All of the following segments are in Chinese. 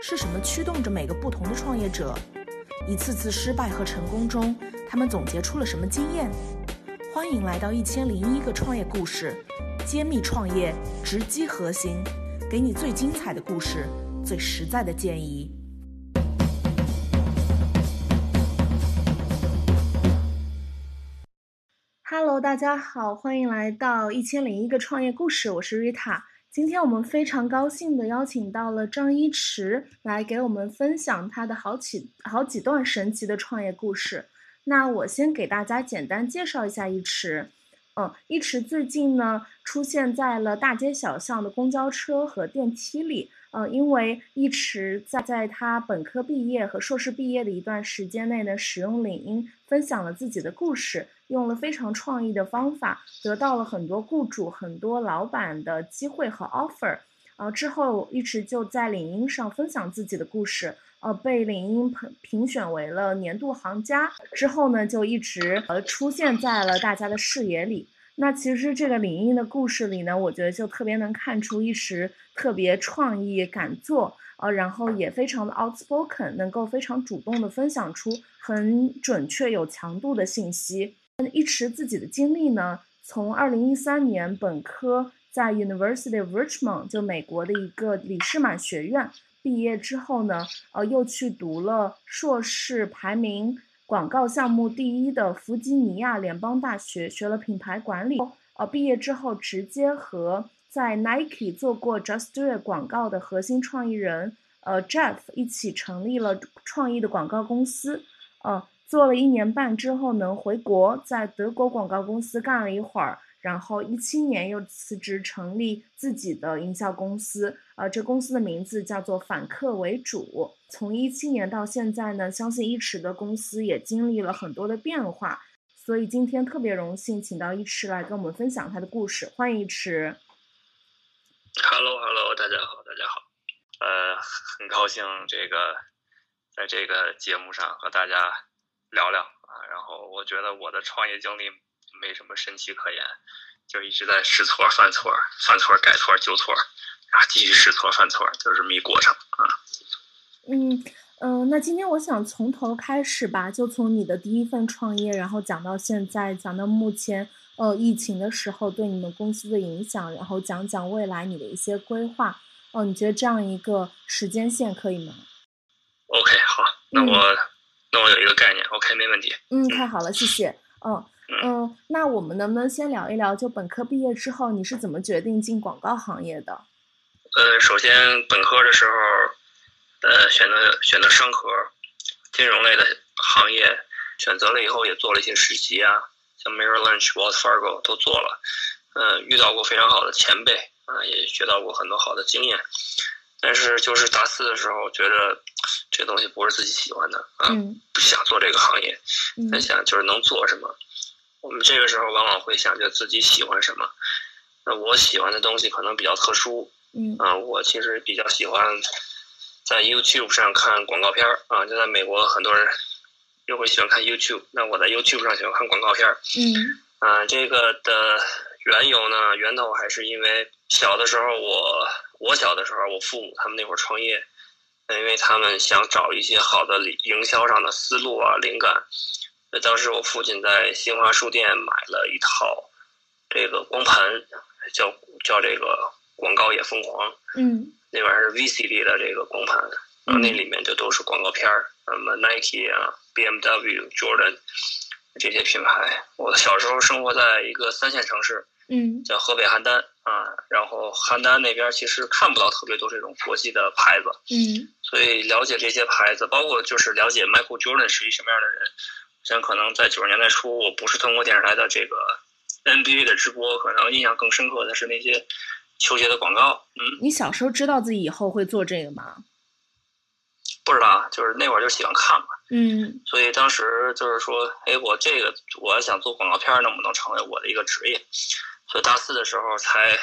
是什么驱动着每个不同的创业者？一次次失败和成功中，他们总结出了什么经验？欢迎来到一千零一个创业故事，揭秘创业直击核心，给你最精彩的故事，最实在的建议。Hello，大家好，欢迎来到一千零一个创业故事，我是 Rita。今天我们非常高兴的邀请到了张一驰来给我们分享他的好几好几段神奇的创业故事。那我先给大家简单介绍一下一池。嗯，一池最近呢出现在了大街小巷的公交车和电梯里。呃，因为一直在在他本科毕业和硕士毕业的一段时间内呢，使用领英分享了自己的故事，用了非常创意的方法，得到了很多雇主、很多老板的机会和 offer。呃，之后一直就在领英上分享自己的故事，呃，被领英评评选为了年度行家。之后呢，就一直呃出现在了大家的视野里。那其实这个领英的故事里呢，我觉得就特别能看出一时特别创意、敢做，呃，然后也非常的 outspoken，能够非常主动的分享出很准确、有强度的信息。一池自己的经历呢，从二零一三年本科在 University of Richmond，就美国的一个李士满学院毕业之后呢，呃，又去读了硕士，排名。广告项目第一的弗吉尼亚联邦大学学了品牌管理，呃，毕业之后直接和在 Nike 做过 Just Do It 广告的核心创意人，呃，Jeff 一起成立了创意的广告公司，呃，做了一年半之后呢回国，在德国广告公司干了一会儿。然后一七年又辞职成立自己的营销公司，呃，这公司的名字叫做反客为主。从一七年到现在呢，相信一驰的公司也经历了很多的变化，所以今天特别荣幸请到一驰来跟我们分享他的故事。欢迎一驰。Hello，Hello，大家好，大家好。呃，很高兴这个在这个节目上和大家聊聊啊。然后我觉得我的创业经历。没什么神奇可言，就一直在试错、犯错、犯错、改错、纠错，然后继续试错、犯错，就这么一过程啊。嗯嗯，那今天我想从头开始吧，就从你的第一份创业，然后讲到现在，讲到目前，呃，疫情的时候对你们公司的影响，然后讲讲未来你的一些规划。哦，你觉得这样一个时间线可以吗？OK，好，那我那我有一个概念，OK，没问题。嗯，太好了，谢谢。嗯。嗯，那我们能不能先聊一聊，就本科毕业之后你是怎么决定进广告行业的？呃，首先本科的时候，呃，选择选择商科，金融类的行业，选择了以后也做了一些实习啊，像 Merrill Lynch、Wells Fargo 都做了，呃，遇到过非常好的前辈啊，也学到过很多好的经验，但是就是大四的时候觉得这东西不是自己喜欢的啊，不想做这个行业，在想就是能做什么。我们这个时候往往会想着自己喜欢什么，那我喜欢的东西可能比较特殊，嗯，啊，我其实比较喜欢在 YouTube 上看广告片儿。啊，就在美国很多人又会喜欢看 YouTube，那我在 YouTube 上喜欢看广告片儿，嗯，啊，这个的缘由呢，源头还是因为小的时候我我小的时候我父母他们那会儿创业，因为他们想找一些好的营销上的思路啊灵感。那当时我父亲在新华书店买了一套这个光盘，叫叫这个广告也疯狂。嗯，那玩意儿是 VCD 的这个光盘，然后那里面就都是广告片儿，什么 Nike 啊、BMW、Jordan 这些品牌。我小时候生活在一个三线城市，嗯，叫河北邯郸啊。然后邯郸那边其实看不到特别多这种国际的牌子，嗯，所以了解这些牌子，包括就是了解 Michael Jordan 是一什么样的人。像可能在九十年代初，我不是通过电视台的这个 NBA 的直播，可能印象更深刻的是那些球鞋的广告。嗯，你小时候知道自己以后会做这个吗？不知道，就是那会儿就喜欢看嘛。嗯，所以当时就是说，哎，我这个我想做广告片，能不能成为我的一个职业？所以大四的时候才，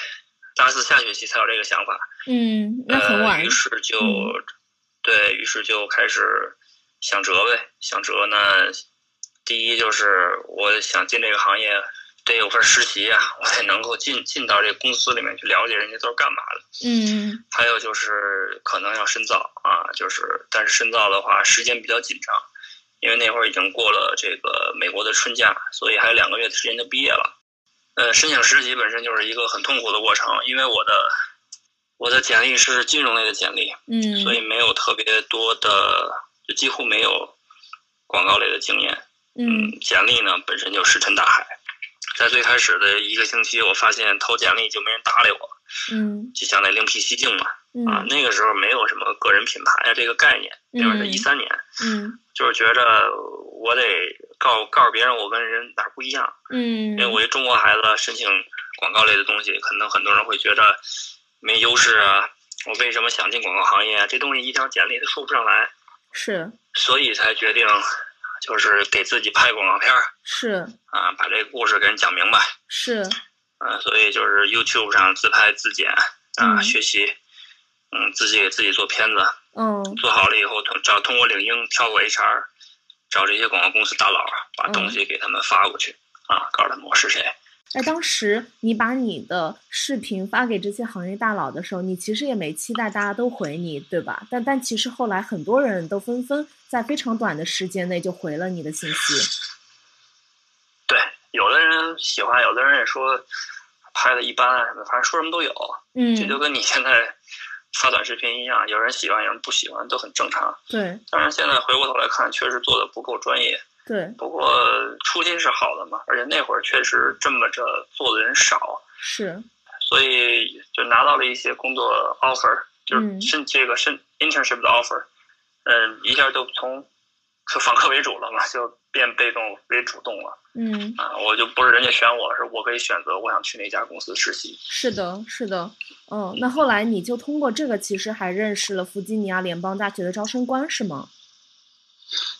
大四下学期才有这个想法。嗯，那很晚。于是就，对于是就开始想辙呗，想辙呢。第一就是我想进这个行业，得有份实习啊，我才能够进进到这个公司里面去了解人家都是干嘛的。嗯还有就是可能要深造啊，就是但是深造的话时间比较紧张，因为那会儿已经过了这个美国的春假，所以还有两个月的时间就毕业了。呃，申请实习本身就是一个很痛苦的过程，因为我的我的简历是金融类的简历，嗯，所以没有特别多的，就几乎没有广告类的经验。嗯。简历呢本身就石沉大海，在最开始的一个星期，我发现投简历就没人搭理我，嗯。就想得另辟蹊径嘛。啊，嗯那个时候没有什么个人品牌啊这个概念，那会儿是一三年，嗯。就是觉着我得告告诉别人我跟人哪儿不一样，嗯，因为我一中国孩子申请广告类的东西，可能很多人会觉着没优势啊，我为什么想进广告行业啊？这东西一张简历都说不上来，是。所以才决定就是给自己拍广告片儿是啊，把这个故事给人讲明白。是，啊，所以就是 YouTube 上自拍自剪啊，嗯学习，嗯，自己给自己做片子，嗯做好了以后，通找通过领英跳过 HR，找这些广告公司大佬，把东西给他们发过去、啊，告诉他们我是谁。哎，当时你把你的视频发给这些行业大佬的时候，你其实也没期待大家都回你，对吧？但但其实后来很多人都纷纷在非常短的时间内就回了你的信息。对，有的人喜欢，有的人也说拍的一般啊什么，反正说什么都有。嗯，这就跟你现在发短视频一样，有人喜欢，有人不喜欢，都很正常。对当然，现在回过头来看，确实做的不够专业。对不过初心是好的嘛，而且那会儿确实这么着做的人少，是，所以就拿到了一些工作 offer，就是嗯申这个申 internship 的 offer，嗯，一下就从就访客为主了嘛，就变被动为主动了嗯，啊！我就不是人家选我，是我可以选择我想去哪家公司实习。是的，是的。嗯，那后来你就通过这个，其实还认识了弗吉尼亚联邦大学的招生官，是吗？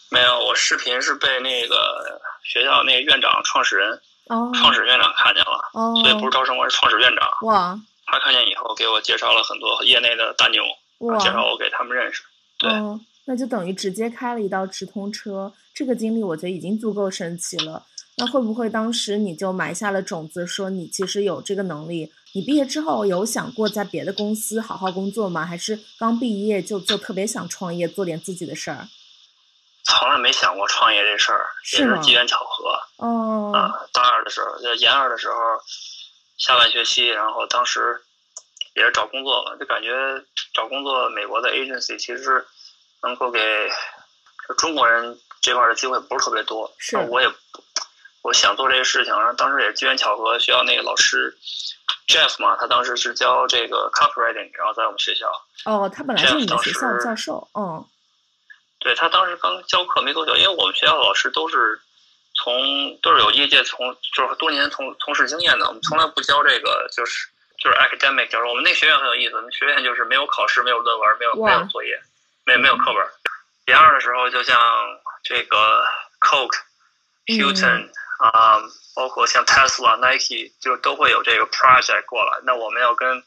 没有，我视频是被那个学校那个院长、创始人、哦创始院长看见了，哦，所以不是招生官，是创始院长。哇他看见以后，给我介绍了很多业内的大牛，介绍我给他们认识。对哦，那就等于直接开了一道直通车，这个经历我觉得已经足够神奇了。那会不会当时你就埋下了种子，说你其实有这个能力？你毕业之后有想过在别的公司好好工作吗？还是刚毕业就就特别想创业，做点自己的事儿？从来没想过创业这事儿，也是机缘巧合哦，啊。大二的时候，就研二的时候，下半学期，然后当时也是找工作嘛，就感觉找工作，美国的 agency 其实能够给就中国人这块儿的机会不是特别多。是我也我想做这个事情，然后当时也机缘巧合，学校那个老师 Jeff 嘛，他当时是教这个 copywriting，然后在我们学校。哦，他本来是你们学校的教授，嗯对他当时刚教课没多久，因为我们学校老师都是从都是有业界从就是多年从从事经验的，我们从来不教这个就是就是 academic，教授我们那学院很有意思，我们学院就是没有考试，没有论文，没有没有作业，没有没有课本。研二的时候，就像这个 Coke、Hilton 啊、包括像 Tesla、Nike，就都会有这个 project 过来。那我们要跟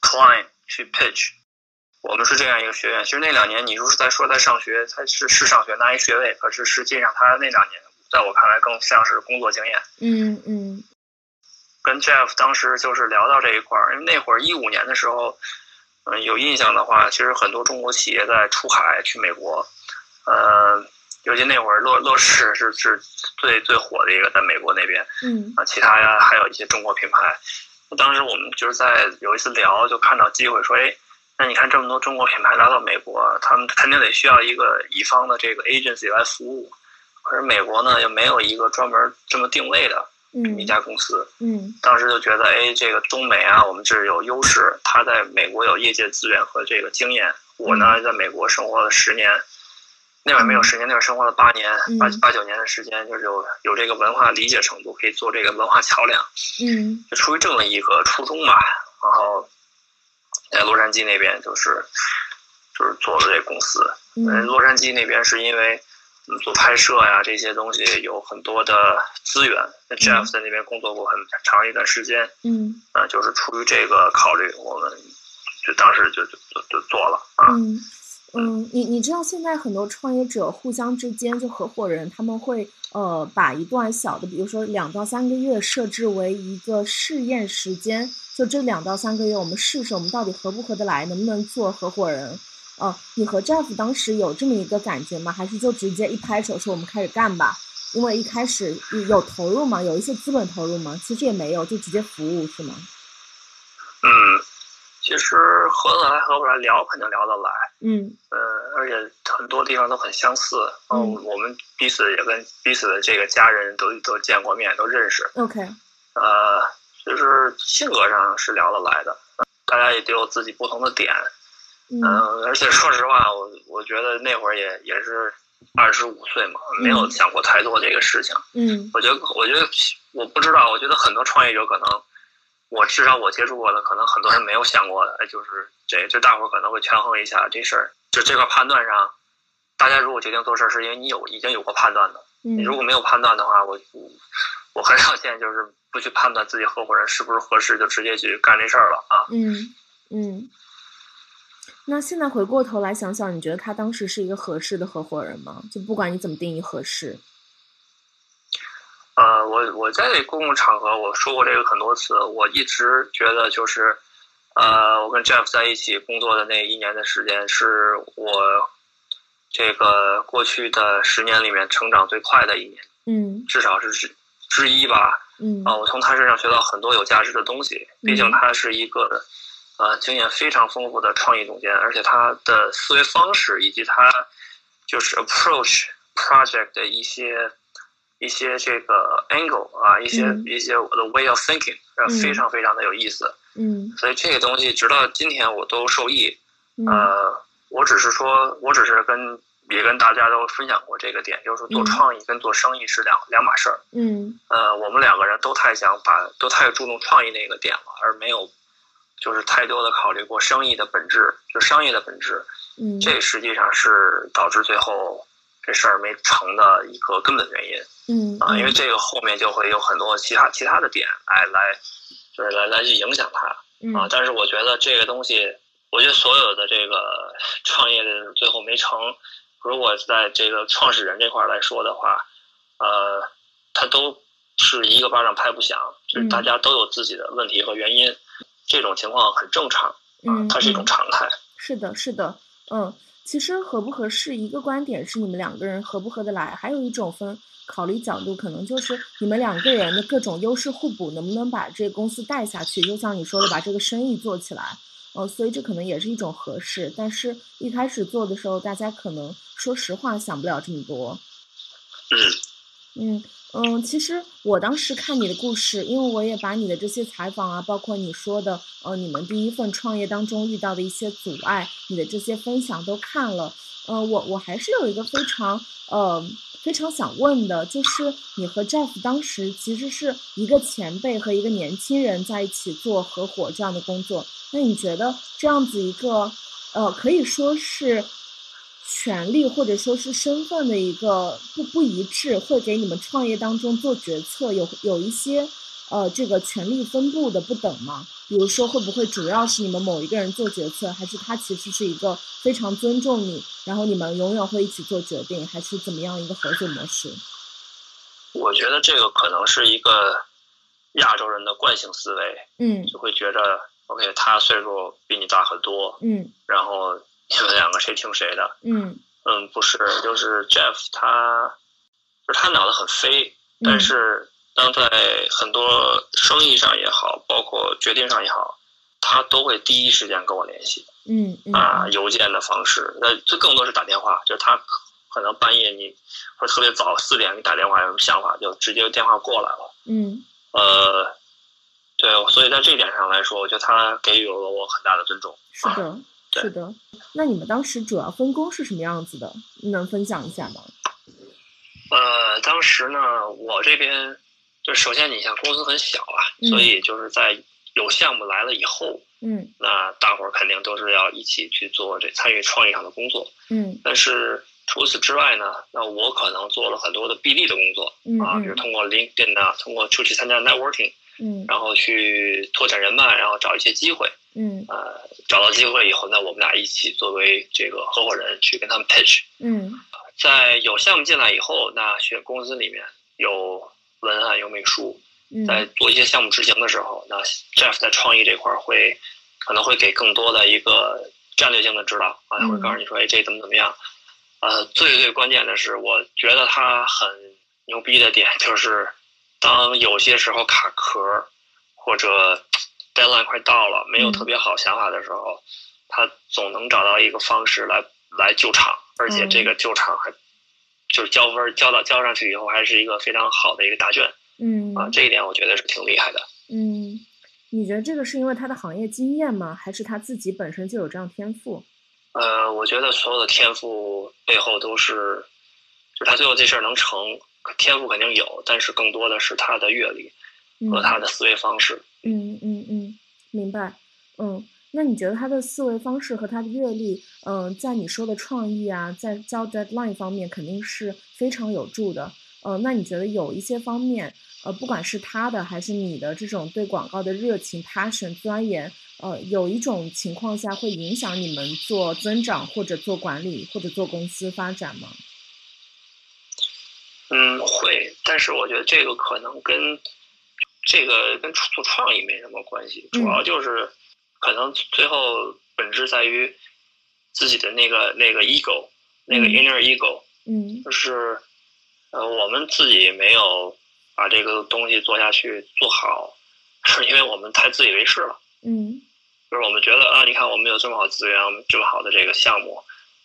client 去 pitch。我们是这样一个学院。其实那两年，你如是在说在上学，他是是上学拿一学位，可是实际上他那两年，在我看来更像是工作经验。嗯嗯跟 Jeff 当时就是聊到这一块儿，因为那会儿一五年的时候，嗯、有印象的话，其实很多中国企业在出海去美国，呃，尤其那会儿乐乐视是是最最火的一个，在美国那边嗯啊，其他呀还有一些中国品牌。当时我们就是在有一次聊，就看到机会说，哎，那你看这么多中国品牌来到美国，他们肯定得需要一个乙方的这个 agency 来服务，可是美国呢又没有一个专门这么定位的一嗯家公司。嗯当时就觉得，哎，这个中美啊，我们这儿有优势。他在美国有业界资源和这个经验，我呢在美国生活了十年，那会儿没有十年，那会儿生活了八年，八嗯八九年的时间，就是有有这个文化理解程度，可以做这个文化桥梁。嗯 就出于这么一个初衷吧，然后在洛杉矶那边就是就是做了这个公司。嗯，嗯洛杉矶那边是因为嗯做拍摄呀这些东西有很多的资源。那 Jeff 在那边工作过很长一段时间，嗯啊，就是出于这个考虑，我们就当时就就就就做了啊。嗯，嗯，你你知道现在很多创业者互相之间就合伙人，他们会呃把一段小的，比如说两到三个月设置为一个试验时间，就这两到三个月我们试试我们到底合不合得来，能不能做合伙人。哦，你和 Jeff 当时有这么一个感觉吗？还是就直接一拍手说我们开始干吧？因为一开始有投入吗，有一些资本投入吗，其实也没有，就直接服务是吗？嗯。其实合得来合不来聊肯定聊得来，嗯，呃，而且很多地方都很相似，嗯，我们彼此也跟彼此的这个家人都都见过面，都认识，OK，呃，就是性格上是聊得来的，大家也都有自己不同的点，嗯，而且说实话，我我觉得那会儿也也是二十五岁嘛，没有想过太多这个事情，嗯，我觉得我觉得我不知道，我觉得很多创业者可能。我至少我接触过的，可能很多人没有想过的，哎，就是这，这大伙儿可能会权衡一下这事儿，就这个判断上，大家如果决定做事儿，是因为你有已经有过判断的，你如果没有判断的话，我我很少见就是不去判断自己合伙人是不是合适，就直接去干这事儿了啊。嗯嗯。那现在回过头来想想，你觉得他当时是一个合适的合伙人吗？就不管你怎么定义合适。呃，我我在公共场合我说过这个很多次，我一直觉得就是，呃，我跟 Jeff 在一起工作的那一年的时间，是我这个过去的十年里面成长最快的一年，嗯，至少是之之一吧，嗯，啊，我从他身上学到很多有价值的东西，毕竟他是一个呃经验非常丰富的创意总监，而且他的思维方式以及他就是 approach project 的一些。一些这个 angle 啊，一些一些我的 way of thinking，非常非常的有意思。嗯，所以这个东西直到今天我都受益。呃，我只是说，我只是跟也跟大家都分享过这个点，就是说做创意跟做生意是两两码事儿。嗯，呃，我们两个人都太想把，都太注重创意那个点了，而没有就是太多的考虑过生意的本质，就商业的本质。嗯，这实际上是导致最后这事儿没成的一个根本原因。嗯啊，因为这个后面就会有很多其他其他的点来来，就是来来去影响它啊。但是我觉得这个东西，我觉得所有的这个 创业的最后没成，如果在这个创始人这块来说的话，呃，他都是一个巴掌拍不响，就是大家都有自己的问题和原因，这种情况很正常嗯，它是一种常态。是的，是的，嗯，其实合不合适，一个观点是你们两个人合不合得来，还有一种分。考虑角度可能就是你们两个人的各种优势互补，能不能把这个公司带下去？就像你说的，把这个生意做起来。呃，所以这可能也是一种合适。但是一开始做的时候，大家可能说实话想不了这么多。嗯嗯，嗯其实我当时看你的故事，因为我也把你的这些采访啊，包括你说的呃你们第一份创业当中遇到的一些阻碍，你的这些分享都看了。呃，我我还是有一个非常呃。非常想问的就是，你和 Jeff 当时其实是一个前辈和一个年轻人在一起做合伙这样的工作。那你觉得这样子一个，呃，可以说是权利或者说是身份的一个不不一致，会给你们创业当中做决策有有一些？呃，这个权利分布的不等吗？比如说，会不会主要是你们某一个人做决策，还是他其实是一个非常尊重你，然后你们永远会一起做决定，还是怎么样一个合作模式？我觉得这个可能是一个亚洲人的惯性思维，嗯，就会觉得 OK，他岁数比你大很多，嗯，然后你们两个谁听谁的，嗯嗯，不是，就是 Jeff 他，就是他脑子很飞，但是。当在很多生意上也好，包括决定上也好，他都会第一时间跟我联系。嗯嗯。啊，邮件的方式，那这更多是打电话，就是他可能半夜你或者特别早四点给你打电话，有什么想法就直接电话过来了。嗯。呃，对，所以在这一点上来说，我觉得他给予了我很大的尊重。是的，是的。那你们当时主要分工是什么样子的？能分享一下吗？呃，当时呢，我这边。就首先，你像公司很小啊，所以就是在有项目来了以后，嗯，那大伙儿肯定都是要一起去做这参与创意上的工作，嗯。但是除此之外呢，那我可能做了很多的 BD 的工作，啊，比如通过 LinkedIn 啊，通过出去参加 networking，嗯然后去拓展人脉，然后找一些机会。嗯呃，找到机会以后，呢我们俩一起作为这个合伙人去跟他们 pitch。嗯在有项目进来以后，那选公司里面有文案有美术，嗯在做一些项目执行的时候，那 Jeff 在创意这块儿会可能会给更多的一个战略性的指导啊，他会告诉你说，哎，这怎么怎么样。呃，最最关键的是，我觉得他很牛逼的点就是，当有些时候卡壳或者 deadline 快到了，没有嗯特别好想法的时候，他总能找到一个方式来来救场，而且这个救场还就是交分交到交上去以后，还是一个非常好的一个答卷。嗯啊，这一点我觉得是挺厉害的。嗯，你觉得这个是因为他的行业经验吗？还是他自己本身就有这样天赋？呃，我觉得所有的天赋背后都是，就是他最后这事儿能成，天赋肯定有，但是更多的是他的阅历嗯和他的思维方式。嗯嗯嗯，明白。嗯，那你觉得他的思维方式和他的阅历，嗯、在你说的创意啊，在交 deadline 方面肯定是非常有助的。呃，那你觉得有一些方面，呃，不管是他的还是你的这种对广告的热情、passion、钻研，呃，有一种情况下会影响你们做增长或者做管理或者做公司发展吗？嗯，会，但是我觉得这个可能跟这个跟做创意没什么关系，主要就是可能最后本质在于自己的那个那个 ego，那个嗯。inner ego，嗯。就是呃，我们自己没有把这个东西做下去做好，是因为我们太自以为是了。嗯。就是我们觉得啊，你看我们有这么好资源，我们这么好的这个项目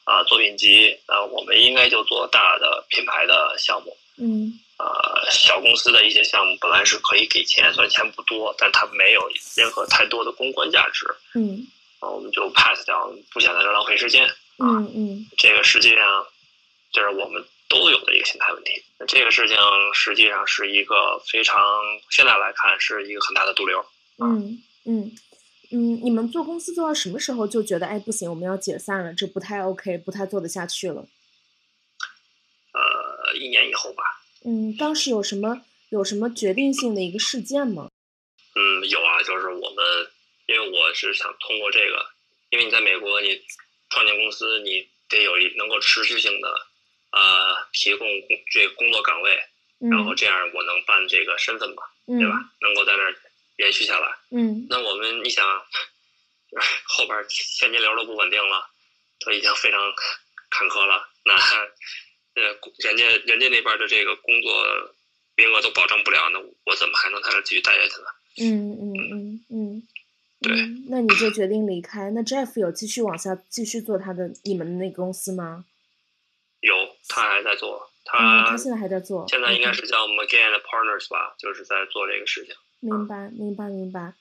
啊，作品集啊，我们应该就做大的品牌的项目。嗯呃，小公司的一些项目本来是可以给钱，虽然钱不多，但它没有任何太多的公关价值，嗯啊，我们就 pass 掉，不想在这浪费时间。嗯嗯这个实际上就是我们都有的一个心态问题。那这个事情实际上是一个非常现在来看是一个很大的毒瘤。嗯嗯嗯，你们做公司做到什么时候就觉得，哎，不行，我们要解散了，这不太 OK，不太做得下去了？呃，一年以后吧，嗯，当时有什么有什么决定性的一个事件吗？嗯，有啊，就是我们，因为我是想通过这个，因为你在美国，你创建公司，你得有一能够持续性的，呃，提供工这个工作岗位，嗯然后这样我能办这个身份嘛，嗯对吧？能够在那儿延续下来。嗯那我们你想，后边现金流都不稳定了，都已经非常坎坷了。那呃，人家人家那边的这个工作名额都保证不了，那我怎么还能在这继续待下去呢？嗯嗯嗯嗯，对嗯那你就决定离开。那 Jeff 有继续往下继续做他的你们的那个公司吗？有，他还在做，嗯，他他现在还在做。现在应该是叫 McGann Partners 吧，就是在做这个事情。明白，明白，明白。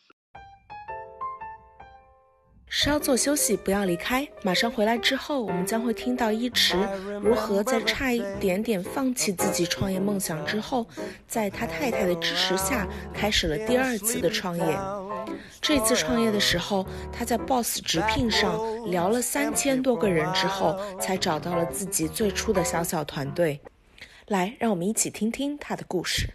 稍作休息，不要离开。马上回来之后，我们将会听到一池如何在差一点点放弃自己创业梦想之后，在他太太的支持下，开始了第二次的创业。这次创业的时候，他在 Boss 直聘上聊了三千多个人之后，才找到了自己最初的小小团队。来，让我们一起听听他的故事。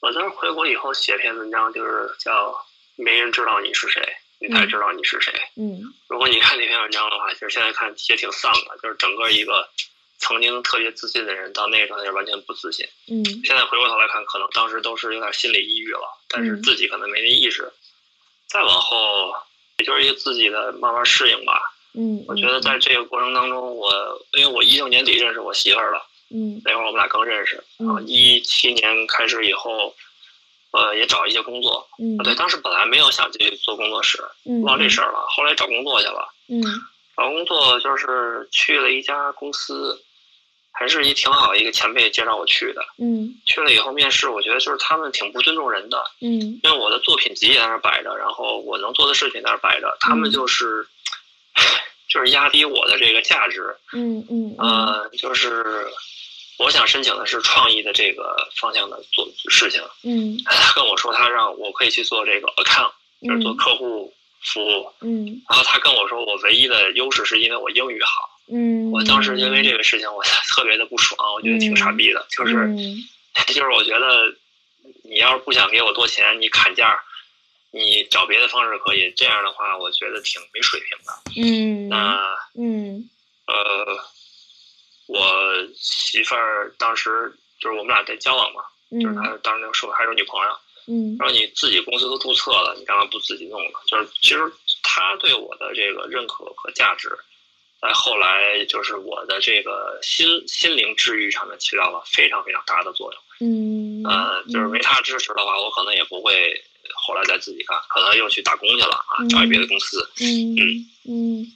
我当时回国以后写篇文章，就是叫“没人知道你是谁，你才知道你是谁”。嗯如果你看那篇文章的话，其实现在看也挺丧的，就是整个一个曾经特别自信的人，到那个时候就完全不自信。嗯现在回过头来看，可能当时都是有点心理抑郁了，但是嗯自己可能没那意识。再往后，也就是一个自己的慢慢适应吧。嗯，我觉得在这个过程当中，我因为我一六年底认识我媳妇儿了，嗯那会儿我们俩刚认识啊，嗯一七年开始以后，呃，也找一些工作。嗯啊，对，当时本来没有想去做工作室，嗯忘这事儿了。后来找工作去了，嗯找工作就是去了一家公司，还是一挺好一个前辈介绍我去的。嗯去了以后面试，我觉得就是他们挺不尊重人的，嗯因为我的作品集也在那儿摆着，然后我能做的事情在那儿摆着，他们嗯就是。就是压低我的这个价值，嗯嗯呃，就是我想申请的是创意的这个方向的做事情。嗯他跟我说，他让我可以去做这个 account，就是做客户服务。嗯然后他跟我说，我唯一的优势是因为我英语好。嗯，我当时因为这个事情，我 特别的不爽，我觉得挺傻逼的。就是嗯 就是我觉得你要是不想给我多钱，你砍价，你找别的方式可以。这样的话，我觉得挺没水平的。嗯那嗯呃，我媳妇儿当时就是我们俩在交往嘛，就是嗯她当时那个时候还是女朋友。嗯然后你自己公司都注册了，你干嘛不自己弄呢？就是其实他对我的这个认可和价值，在后来就是我的这个心心灵治愈上面起到了非常非常大的作用。嗯呃，就是没他支持的话，我可能也不会后来再自己干，可能又去打工去了啊，找一别的公司。嗯嗯，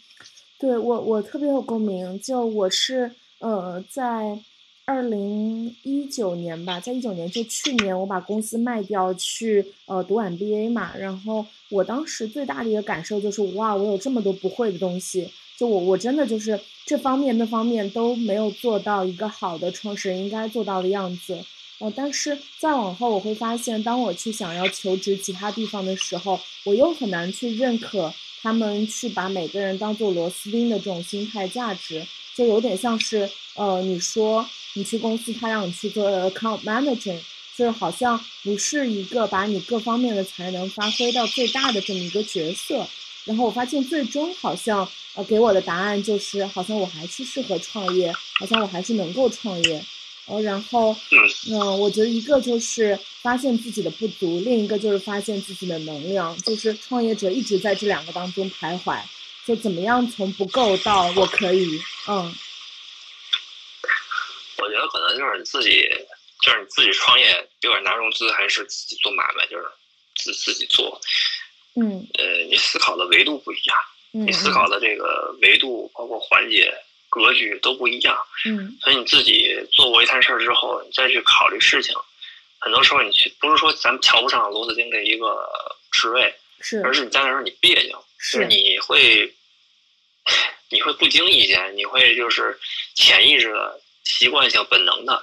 对我我特别有共鸣，就我是呃在二零一九年吧，在一九年就去年我把公司卖掉去呃读 MBA 嘛，然后我当时最大的一个感受就是哇，我有这么多不会的东西，就我我真的就是这方面那方面都没有做到一个好的创始人应该做到的样子。呃，但是再往后，我会发现，当我去想要求职其他地方的时候，我又很难去认可他们去把每个人当做螺丝钉的这种心态价值，就有点像是，呃，你说你去公司，他让你去做 account manager，就是好像不是一个把你各方面的才能发挥到最大的这么一个角色。然后我发现，最终好像呃给我的答案就是，好像我还是适合创业，好像我还是能够创业。呃，然后，嗯、我觉得一个就是发现自己的不足，另一个就是发现自己的能量，就是创业者一直在这两个当中徘徊，就怎么样从不够到我可以，嗯。我觉得可能就是你自己，就是你自己创业，不管拿融资还是自己做买卖，就是自自己做，嗯。呃，你思考的维度不一样。嗯你思考的这个维度，包括环节、格局都不一样，嗯。所以你自己做过一摊事儿之后，你再去考虑事情，很多时候你去不是说咱们瞧不上螺丝钉这一个职位，是。而是你在那儿你别扭，是。是你会，你会不经意间，你会就是潜意识的、习惯性、本能的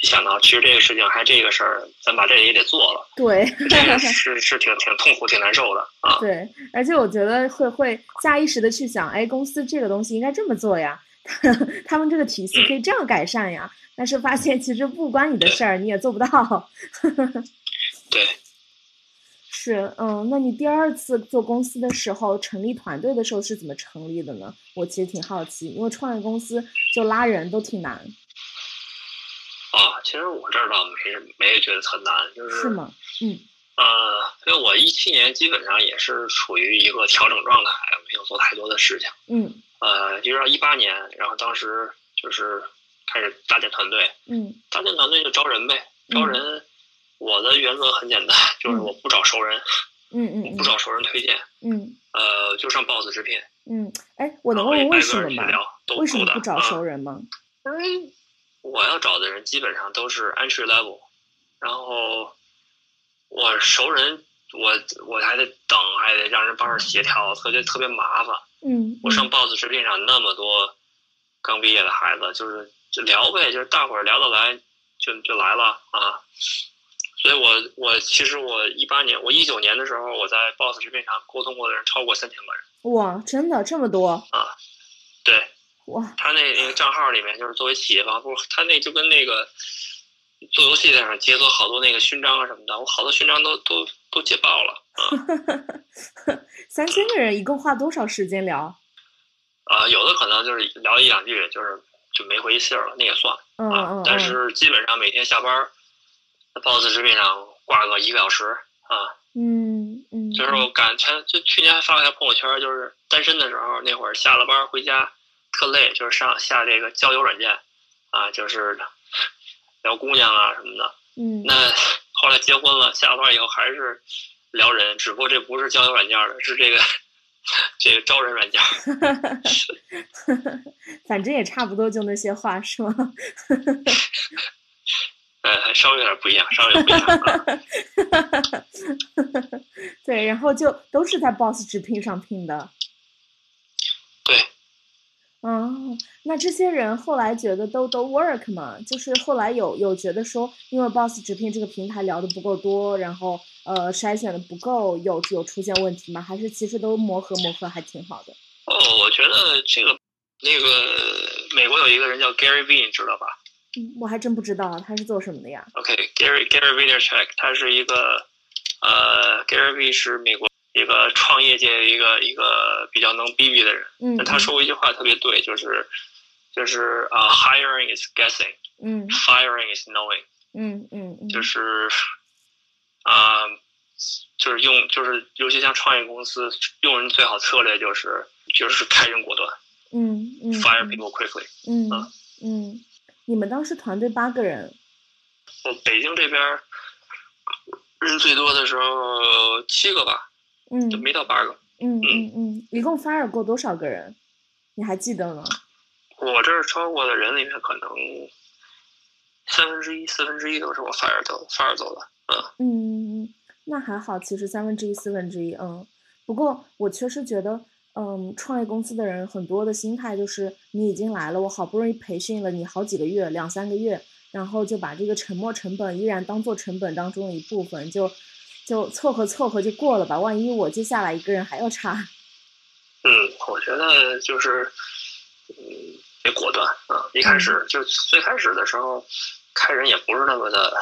就想到，其实这个事情还这个事儿，咱把这也得做了，对。这个是是挺挺痛苦、挺难受的啊。对，而且我觉得会会下意识的去想，哎，公司这个东西应该这么做呀，他们这个体系可以这样改善呀，但是发现其实不关你的事儿，你也做不到。对，是，嗯，那你第二次做公司的时候，成立团队的时候是怎么成立的呢？我其实挺好奇，因为创业公司就拉人都挺难，啊，其实我这儿倒没没觉得很难，就是是吗？嗯呃，因为我一七年基本上也是处于一个调整状态，没有做太多的事情。嗯呃，一直到一八年，然后当时就是开始搭建团队，嗯搭建团队就招人呗，招人。我的原则很简单，就是我不找熟人，嗯嗯嗯不找熟人推荐，嗯呃，就上 boss 直聘，嗯，哎，我能问问为什么吗？为什么不找啊熟人吗？嗯，我要找的人基本上都是 entry level，然后我熟人，我我还得等，还得让人帮着协调，特别特别麻烦。嗯，我上 boss 直聘上那么多刚毕业的孩子，就是就聊呗，就是大伙儿聊得来就就来了啊。所以我我其实我一八年，我一九年的时候，我在 boss 直聘上沟通过的人超过三千个人哇，真的这么多啊。对，哇，他那那个账号里面，就是作为企业方，不他那就跟那个做游戏上解锁好多那个勋章啊什么的，我好多勋章都都都解爆了啊 三千个人一共花多少时间聊？啊！有的可能就是聊一两句，就是就没回信儿了，那也算嗯啊嗯。但嗯是基本上每天下班儿在，boss 直聘上挂个一个小时啊。嗯嗯，就是我感前就去年还发过一条朋友圈，就是单身的时候那会儿下了班回家特累，就是上下这个交友软件啊，就是聊姑娘啊什么的。嗯那 后来结婚了，下了班以后还是聊人，只不过这不是交友软件的，是这个这个招人软件。反正也差不多就那些话是吗？呃，还稍微有点不一样，稍微有不一样。啊、对，然后就都是在 Boss 直聘上聘的。对，哦，那这些人后来觉得都都 work 嘛？就是后来有有觉得说，因为 Boss 直聘这个平台聊的不够多，然后呃筛选的不够，有有出现问题吗？还是其实都磨合磨合还挺好的？哦，我觉得这个那个美国有一个人叫 Gary Vee，你知道吧？嗯我还真不知道他是做什么的呀。OK，Gary、Gary Vaynerchuk，他是一个呃，Gary V 是美国一个创业界一个一个比较能逼逼的人。嗯，他说过一句话特别对，就是就是啊、h i r i n g is guessing, 嗯。Firing is knowing，嗯嗯嗯，就是 啊、就是用就是尤其像创业公司用人最好策略就是就是开人果断、嗯嗯 fire 嗯 people quickly。嗯啊嗯，你们当时团队八个人，我北京这边人最多的时候七个吧，嗯就没到八个。嗯嗯嗯，一共 fire 过多少个人？你还记得吗？我这儿超过的人里面，可能三分之一、四分之一都是我 fire 走 fire 走的。嗯，嗯，那还好，其实三分之一、四分之一，嗯。不过我确实觉得，嗯，创业公司的人很多的心态就是，你已经来了，我好不容易培训了你好几个月，两三个月，然后就把这个沉没成本依然当做成本当中的一部分，就就凑合凑合就过了吧。万一我接下来一个人还要差，嗯，我觉得就是，嗯，得果断啊！一开始就最开始的时候，开人也不是那么的，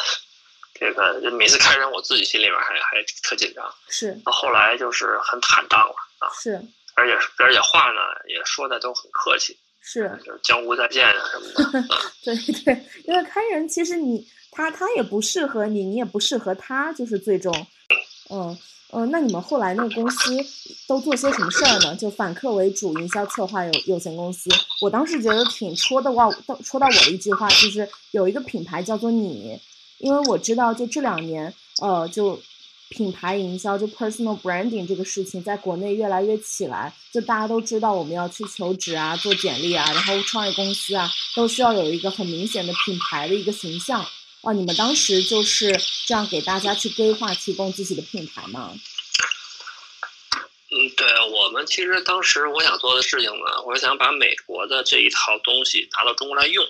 这个就每次开人，我自己心里面还还特紧张。是到后来就是很坦荡了啊，是而且而且话呢也说的都很客气，是，就是江湖再见啊什么的。啊 对对，因为开人其实你他他也不适合你，你也不适合他，就是最终，嗯嗯，那你们后来那个公司都做些什么事儿呢？就反客为主营销策划有有限公司，我当时觉得挺戳的话，到戳到我的一句话，就是有一个品牌叫做你，因为我知道就这两年，呃，就品牌营销就 personal branding 这个事情在国内越来越起来，就大家都知道我们要去求职啊、做简历啊，然后创业公司啊，都需要有一个很明显的品牌的一个形象。啊，你们当时就是这样给大家去规划、提供自己的品牌吗？嗯，对我们其实当时我想做的事情呢，我是想把美国的这一套东西拿到中国来用，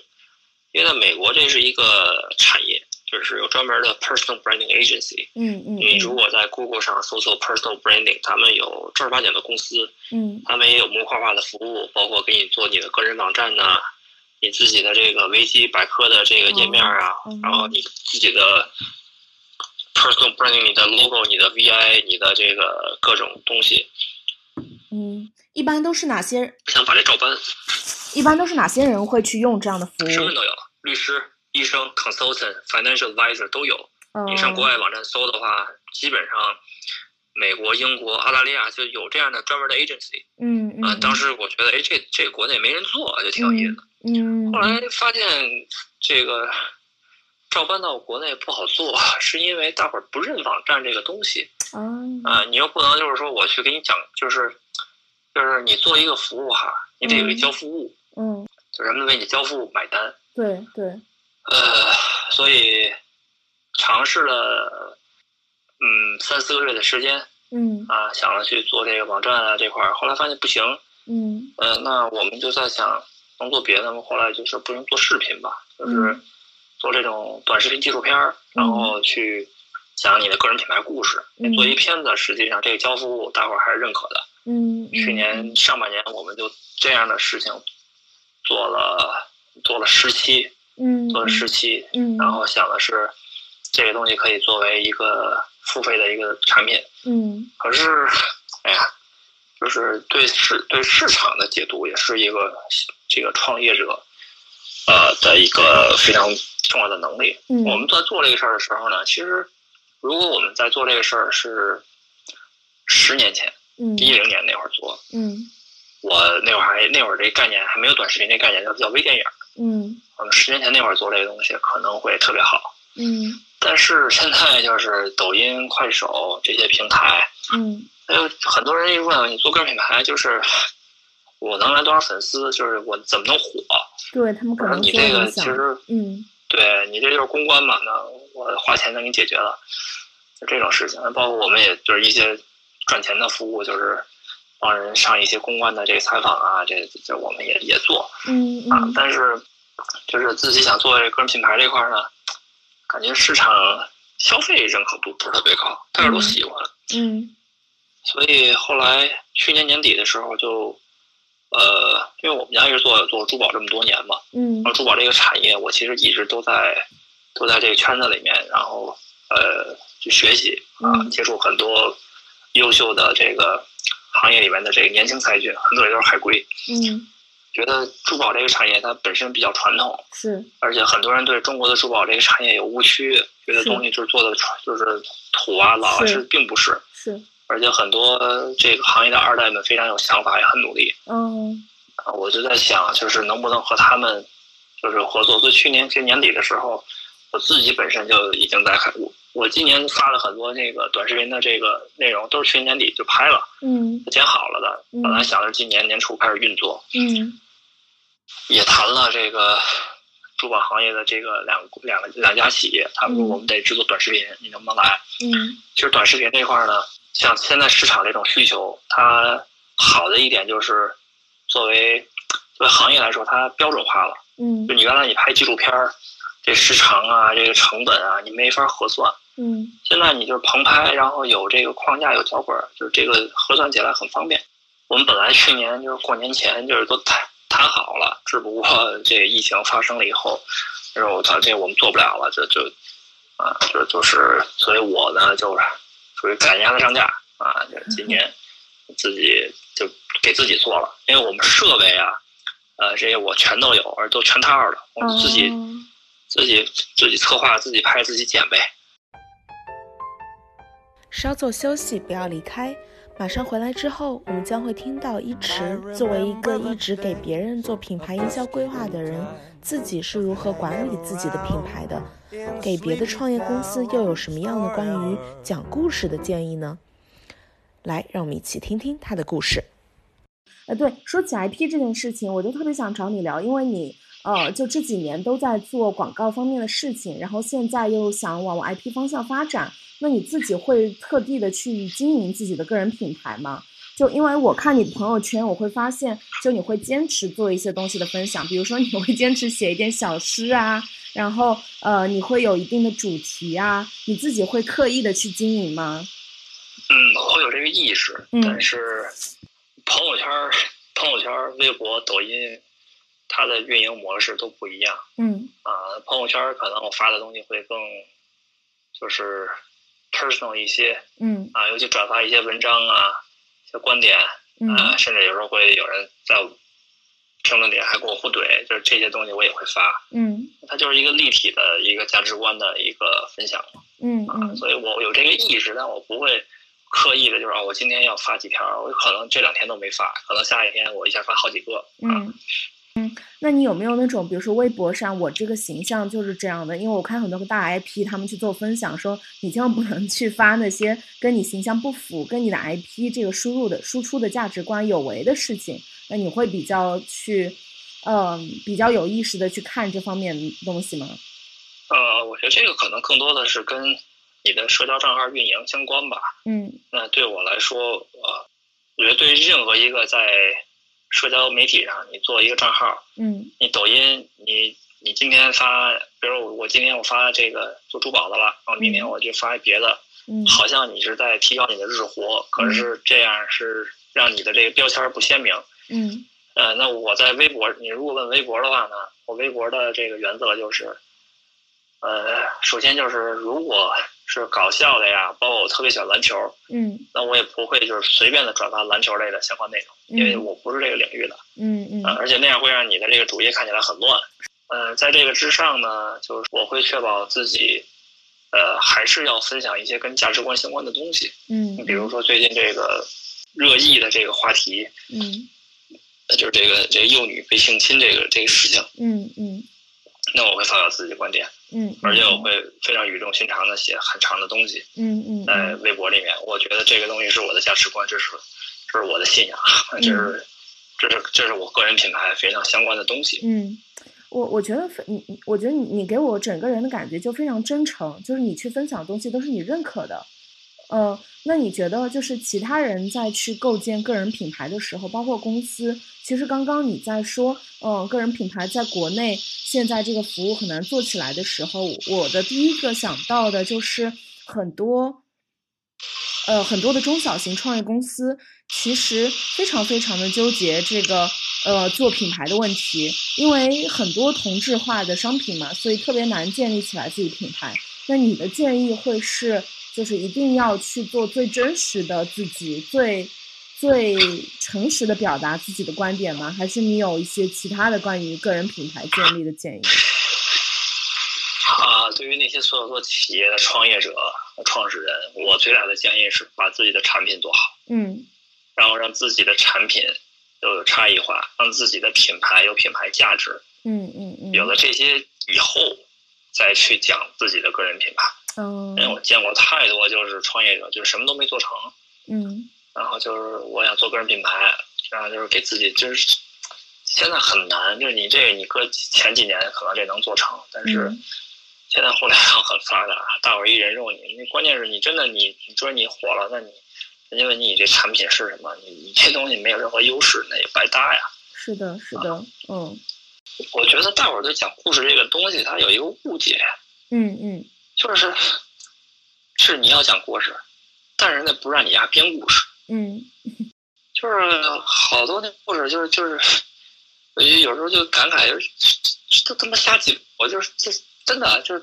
因为在美国这是一个产业，就是有专门的 personal branding agency。嗯嗯你如果在 Google 上搜索 personal branding，他们有正儿八经的公司，嗯他们也有模块化的服务，包括给你做你的个人网站呐、你自己的这个维基百科的这个页面啊，嗯然后你自己的 personal branding，你的 logo、你的 VI、你的这个各种东西，嗯，一般都是哪些？想把这照搬，一般都是哪些人会去用这样的服务？什么人都有，律师、医生、consultant、financial advisor 都有。嗯你上国外网站搜的话，基本上美国、英国、澳大利亚就有这样的专门的 agency 嗯嗯啊。当时我觉得，哎，这这国内没人做，就挺有意思的。嗯后来发现这个照搬到国内不好做，是因为大伙儿不认网站这个东西啊啊。你又不能就是说我去给你讲，就是就是你做一个服务哈，你得有一交付物，嗯就人们为你交付物买单。对对呃，所以尝试了嗯三四个月的时间嗯啊，想着去做这个网站啊这块儿，后来发现不行，嗯呃，那我们就在想能做别的吗？后来就是不能做视频吧，就是嗯做这种短视频技术片儿，然后去讲你的个人品牌故事。嗯做一片子，实际上这个交付大伙儿还是认可的。嗯去年上半年我们就这样的事情做了做了十期，嗯做了十期，嗯然后想的是这个东西可以作为一个付费的一个产品。嗯可是，哎呀，就是对市对市场的解读也是一个这个创业者呃的一个非常重要的能力。嗯我们在做这个事儿的时候呢，其实如果我们在做这个事儿是十年前，嗯一零年那会儿做，嗯我那会儿还那会儿这概念还没有短视频这概念，叫叫微电影。嗯我们十年前那会儿做这个东西可能会特别好，嗯但是现在就是抖音、快手这些平台，嗯还有很多人一问你做个人品牌，就是我能来多少粉丝，就是我怎么能火？对他们可能你这个其实嗯对你这就是公关嘛，那我花钱能给你解决了，就这种事情。包括我们也就是一些赚钱的服务，就是帮人上一些公关的这个采访啊，这这我们也也做嗯啊。嗯但是就是自己想做这个人品牌这块儿呢，感觉市场消费认可度不是特别高，大家都喜欢。嗯。所以后来去年年底的时候就，呃，因为我们家一直做做珠宝这么多年嘛，嗯。然后珠宝这个产业，我其实一直都在都在这个圈子里面，然后呃去学习啊，嗯。接触很多优秀的这个行业里面的这个年轻才俊，很多也都是海归。嗯，觉得珠宝这个产业它本身比较传统，是，而且很多人对中国的珠宝这个产业有误区，觉得东西就是做的传就是土啊老啊，是其实并不是。是，而且很多这个行业的二代们非常有想法，也很努力。嗯啊，我就在想，就是能不能和他们就是合作。所以去年其实年底的时候，我自己本身就已经在看我我今年发了很多那个短视频的这个内容，都是去年年底就拍了，嗯剪好了的。嗯本来想着今年年初开始运作，嗯也谈了这个珠宝行业的这个两两个两家企业，他们说嗯我们得制作短视频，你能不能来？嗯其实短视频这块儿呢，像现在市场这种需求，它好的一点就是，作为作为行业来说，它标准化了。嗯就你原来你拍纪录片儿，这时长啊，这个成本啊，你没法核算。嗯现在你就是棚拍，然后有这个框架，有脚本儿，就是这个核算起来很方便。我们本来去年就是过年前就是都谈谈好了，只不过这疫情发生了以后，然后我操，这我们做不了了，就就啊，就就是，所以我呢就是属于赶鸭子上架啊，就今年自己就给自己做了，因为我们设备啊，呃，这些我全都有，而都全套的，我们自己、自己自己策划、自己拍、自己剪呗。稍作休息，不要离开。马上回来之后，我们将会听到一池作为一个一直给别人做品牌营销规划的人，自己是如何管理自己的品牌的，给别的创业公司又有什么样的关于讲故事的建议呢？来，让我们一起听听他的故事。呃，对，说起 IP 这件事情，我就特别想找你聊，因为你呃，就这几年都在做广告方面的事情，然后现在又想往 IP 方向发展。那你自己会特地的去经营自己的个人品牌吗？就因为我看你的朋友圈，我会发现，就你会坚持做一些东西的分享，比如说你会坚持写一点小诗啊，然后呃，你会有一定的主题啊，你自己会刻意的去经营吗？嗯，会有这个意识，嗯但是朋友圈儿、朋友圈儿、微博、抖音，它的运营模式都不一样嗯啊。朋友圈儿可能我发的东西会更就是 personal 一些嗯啊，尤其转发一些文章啊、一些观点啊，嗯甚至有时候会有人在评论里还跟我互怼，就是这些东西我也会发。嗯它就是一个立体的一个价值观的一个分享嘛。啊，嗯嗯所以我有这个意识，但我不会刻意的，就是啊，我今天要发几条，我可能这两天都没发，可能下一天我一下发好几个。嗯嗯，那你有没有那种，比如说微博上我这个形象就是这样的？因为我看很多个大 IP 他们去做分享，说你千万不能去发那些跟你形象不符、跟你的 IP 这个输入的输出的价值观有违的事情。那你会比较去，嗯、比较有意识的去看这方面的东西吗？呃，我觉得这个可能更多的是跟你的社交账号运营相关吧。嗯那对我来说，呃，我觉得对于任何一个在社交媒体上你做一个账号，嗯。你抖音，你你今天发，比如我我今天我发这个做珠宝的了，然后明天嗯。我就发别的，嗯。好像你是在提高你的日活，可是这样是让你的这个标签不鲜明。嗯。呃，那我在微博，你如果问微博的话呢，我微博的这个原则就是，呃，首先就是如果是搞笑的呀，包括我特别喜欢篮球，嗯。那我也不会就是随便的转发篮球类的相关内容，因为我不是这个领域的，嗯嗯。呃，而且那样会让你的这个主页看起来很乱。呃，在这个之上呢，就是我会确保自己，呃，还是要分享一些跟价值观相关的东西。嗯，你比如说最近这个热议的这个话题，嗯。呃就是这个这个幼女被性侵这个这个事情，嗯嗯。那我会发表自己的观点，嗯，而且我会非常语重心长的写很长的东西嗯嗯在微博里面。我觉得这个东西是我的价值观，这是这是我的信仰，这是这是这是我个人品牌非常相关的东西。嗯，我我觉得非你你，我觉得你你给我整个人的感觉就非常真诚，就是你去分享的东西都是你认可的。嗯，那你觉得就是其他人在去构建个人品牌的时候，包括公司，其实刚刚你在说，嗯、个人品牌在国内现在这个服务很难做起来的时候，我的第一个想到的就是很多呃很多的中小型创业公司其实非常非常的纠结这个呃做品牌的问题，因为很多同质化的商品嘛，所以特别难建立起来自己品牌。那你的建议会是，就是一定要去做最真实的自己，最最诚实的表达自己的观点吗？还是你有一些其他的关于个人品牌建立的建议？啊，对于那些所有做企业的创业者、创始人，我最大的建议是把自己的产品做好，嗯，然后让自己的产品都有差异化，让自己的品牌有品牌价值，嗯嗯嗯，有了这些以后。再去讲自己的个人品牌，嗯，因为我见过太多就是创业者，就是什么都没做成，嗯，然后就是我想做个人品牌，然后就是给自己就是现在很难，就是你这个你搁前几年可能这能做成，但是现在互联网很发达，大伙儿一人肉你，那关键是你真的你你说你火了，那你人家问你你这产品是什么，你你这东西没有任何优势，那也白搭呀。是的，是的，嗯。我觉得大伙儿对讲故事这个东西，它有一个误解。嗯嗯，就是是你要讲故事，但是人家不让你呀编故事。嗯，就是好多那故事，就是就是，我有时候就感慨，就是都他妈瞎讲。我就是这真的就是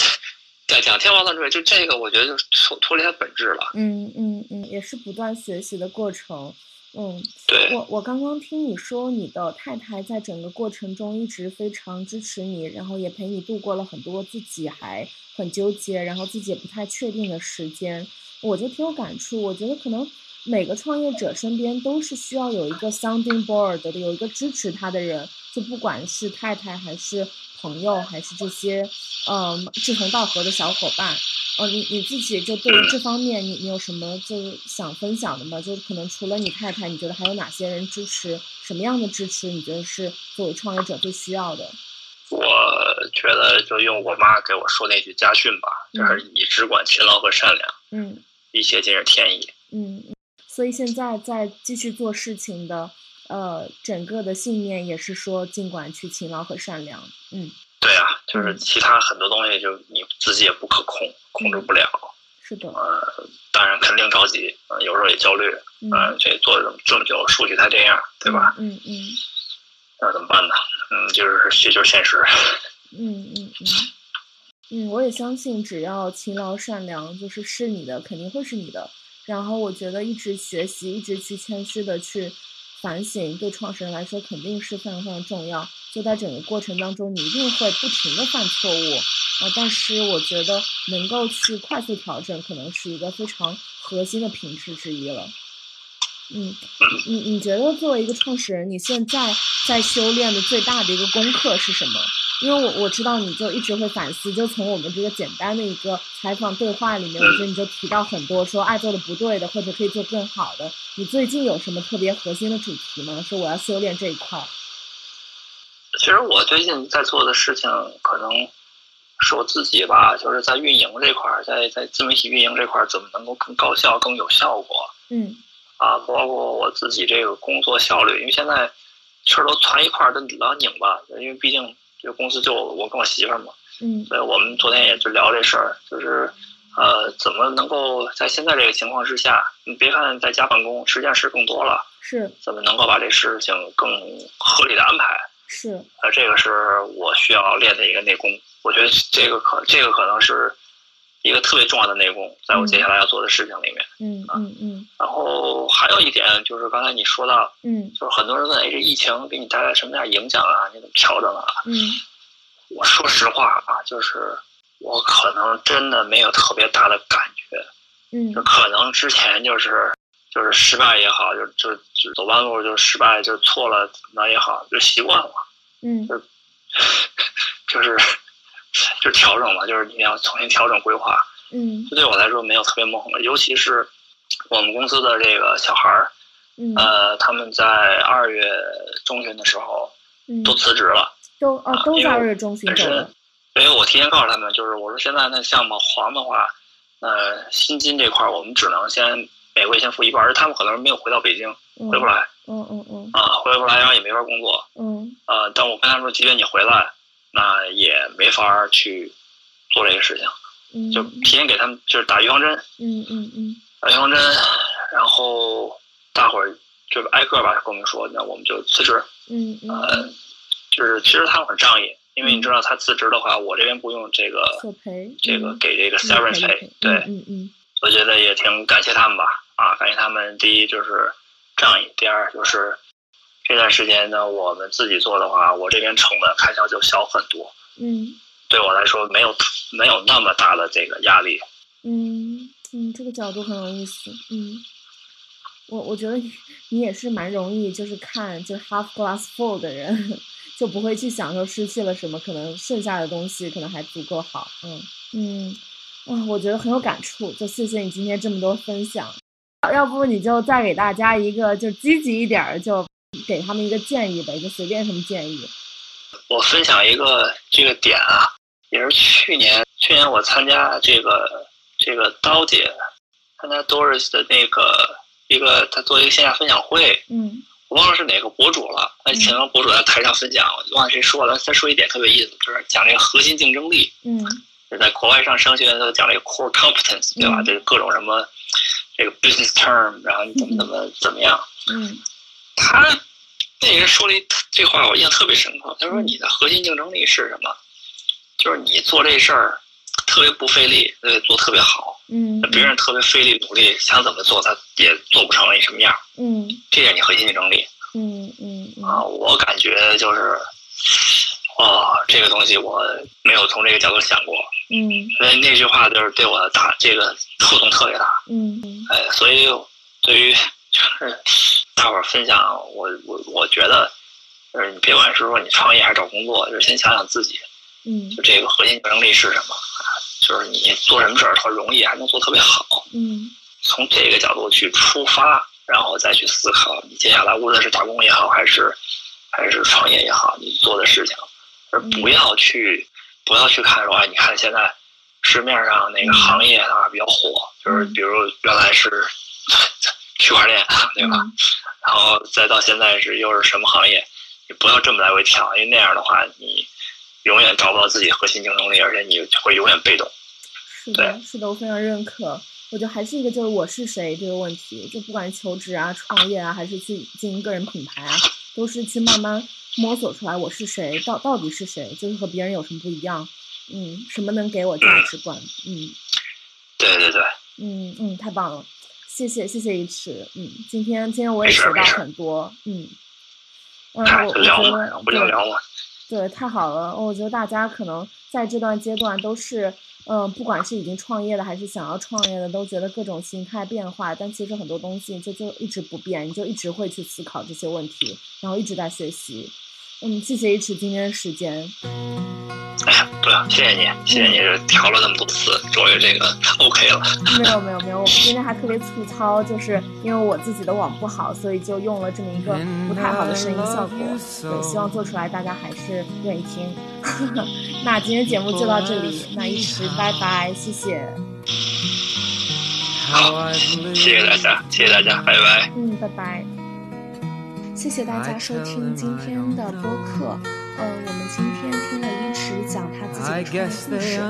讲讲天王乱坠，就这个我觉得就脱脱离它本质了。嗯嗯嗯，也是不断学习的过程。嗯，对我我刚刚听你说，你的太太在整个过程中一直非常支持你，然后也陪你度过了很多自己还很纠结，然后自己也不太确定的时间，我就挺有感触。我觉得可能每个创业者身边都是需要有一个 sounding board 的，有一个支持他的人，就不管是太太还是朋友，还是这些嗯志同道合的小伙伴。哦，你你自己就对于这方面，你你有什么就是想分享的吗？就是可能除了你太太，你觉得还有哪些人支持？什么样的支持？你觉得是作为创业者最需要的？我觉得就用我妈给我说那句家训吧，就是你只管勤劳和善良，嗯，一切尽是天意。嗯，所以现在在继续做事情的，呃，整个的信念也是说，尽管去勤劳和善良。嗯，对啊，就是其他很多东西，就你自己也不可控。控制不了，是的，呃，当然肯定着急，呃，有时候也焦虑，嗯，这做这么这么久，数据才这样，对吧？嗯嗯，那怎么办呢？嗯，就是这就是现实。嗯嗯嗯，嗯，我也相信，只要勤劳善良，就是是你的，肯定会是你的。然后我觉得一直学习，一直去谦虚的去反省，对创始人来说肯定是非常非常重要。就在整个过程当中，你一定会不停的犯错误。啊，但是我觉得能够去快速调整，可能是一个非常核心的品质之一了。嗯，你你觉得作为一个创始人，你现在在修炼的最大的一个功课是什么？因为我我知道你就一直会反思，就从我们这个简单的一个采访对话里面，我觉得你就提到很多说爱做的不对的，或者可以做更好的。你最近有什么特别核心的主题吗？说我要修炼这一块。其实我最近在做的事情可能。是我自己吧，就是在运营这块儿，在在自媒体运营这块儿，怎么能够更高效、更有效果？嗯，啊，包括我自己这个工作效率，因为现在事儿都攒一块儿，都老拧巴。因为毕竟这个公司就我跟我媳妇儿嘛，嗯，所以我们昨天也就聊这事儿，就是呃，怎么能够在现在这个情况之下，你别看在家办公，实际上事更多了，是，怎么能够把这事情更合理的安排？是，呃，这个是我需要练的一个内功。我觉得这个可这个可能是一个特别重要的内功，在我接下来要做的事情里面。嗯嗯嗯。然后还有一点就是刚才你说到，嗯，就是很多人问，哎，这疫情给你带来什么样影响啊？你怎么调整啊？嗯，我说实话啊，就是我可能真的没有特别大的感觉。嗯，就可能之前就是就是失败也好，就就就走弯路就失败就错了那也好，就习惯了。嗯，就 就是。就调整了，就是你要重新调整规划。嗯，这对我来说没有特别猛的，尤其是我们公司的这个小孩儿，呃，他们在二月中旬的时候都辞职了，都哦都在二月中旬走了。因为我提前告诉他们，就是我说现在那项目黄的话，呃，薪金这块我们只能先每个月先付一半，而他们可能没有回到北京，回不来。嗯嗯嗯。啊，回不来，然后也没法工作。嗯。呃，但我跟他说，即便你回来。那也没法去做这个事情，就提前给他们就是打预防针。嗯嗯嗯。打预防针，然后大伙儿就挨个吧跟我们说，那我们就辞职。嗯嗯呃，就是其实他们很仗义，因为你知道他辞职的话，我这边不用这个索赔，这个嗯给这个 severance pay，赔对，嗯嗯我觉得也挺感谢他们吧。啊，感谢他们，第一就是仗义，第二就是这段时间呢，我们自己做的话，我这边成本开销就小很多，嗯对我来说没有没有那么大的这个压力。嗯嗯，这个角度很有意思。嗯，我我觉得你你也是蛮容易，就是看就是 half glass full 的人，就不会去想说失去了什么，可能剩下的东西可能还足够好。嗯嗯，啊，我觉得很有感触，就谢谢你今天这么多分享。要不你就再给大家一个就积极一点儿，就给他们一个建议呗，就随便什么建议。我分享一个这个点啊，也是去年去年我参加这个这个刀姐参加 Doris 的那个一个他做一个线下分享会，嗯。我忘了是哪个博主了，那请个博主在台上分享，我忘了谁说了，他说一点特别有意思，就是讲这个核心竞争力，嗯。就在国外上商学院都讲这个 core competence，对吧？嗯。这个各种什么这个 business term，然后你怎么怎么怎么样，嗯。他那人说了一这话，我印象特别深刻。他说：“你的核心竞争力是什么？就是你做这事儿特别不费力，呃，做特别好。嗯那别人特别费力努力，想怎么做，他也做不成那什么样。嗯这是你核心竞争力嗯嗯啊！我感觉就是，哦，这个东西我没有从这个角度想过。嗯那那句话就是对我的大这个触动特别大。嗯嗯哎，所以对于就是大伙儿分享，我我我觉得，就是你别管是说你创业还是找工作，就是先想想自己，嗯。就这个核心竞争力是什么，就是你做什么事儿特容易，还能做特别好，嗯。从这个角度去出发，然后再去思考你接下来无论是打工也好，还是还是创业也好，你做的事情，而不要去不要去看说，哎，你看现在市面上那个行业啊比较火，就是比如原来是区块链，对吧？然后再到现在是又是什么行业，你不要这么来回跳，因为那样的话，你永远找不到自己核心竞争力，而且你会永远被动。是的，是的，我非常认可。我觉得还是一个就是我是谁这个问题，就不管是求职啊、创业啊，还是去经营个人品牌啊，都是去慢慢摸索出来我是谁，到到底是谁，就是和别人有什么不一样，嗯，什么能给我价值观，嗯对对对，嗯嗯，太棒了，谢谢谢谢一池，嗯，今天今天我也学到很多，嗯嗯，哎，我我觉得然后不聊聊嘛。对，太好了！我觉得大家可能在这段阶段都是，嗯、不管是已经创业的还是想要创业的，都觉得各种心态变化。但其实很多东西就就一直不变，你就一直会去思考这些问题，然后一直在学习。嗯，谢谢一池今天的时间。哎呀，不要，谢谢你，谢谢你，这调了那么多次，终于这个 OK 了。没有没有没有，我们今天还特别粗糙，就是因为我自己的网不好，所以就用了这么一个不太好的声音效果。对，希望做出来大家还是愿意听。那今天节目就到这里，那一时拜拜，谢谢。好，谢谢大家，谢谢大家，拜拜。嗯，拜拜。谢谢大家收听今天的播客。呃，我们今天听了一池讲他自己的故事。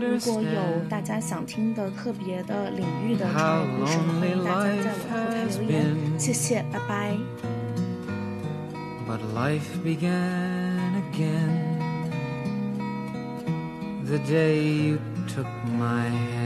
如果有大家想听的特别的领域的创业故事，欢迎大家在我的后台留言。谢谢，拜拜。But life began again the day you took my hand.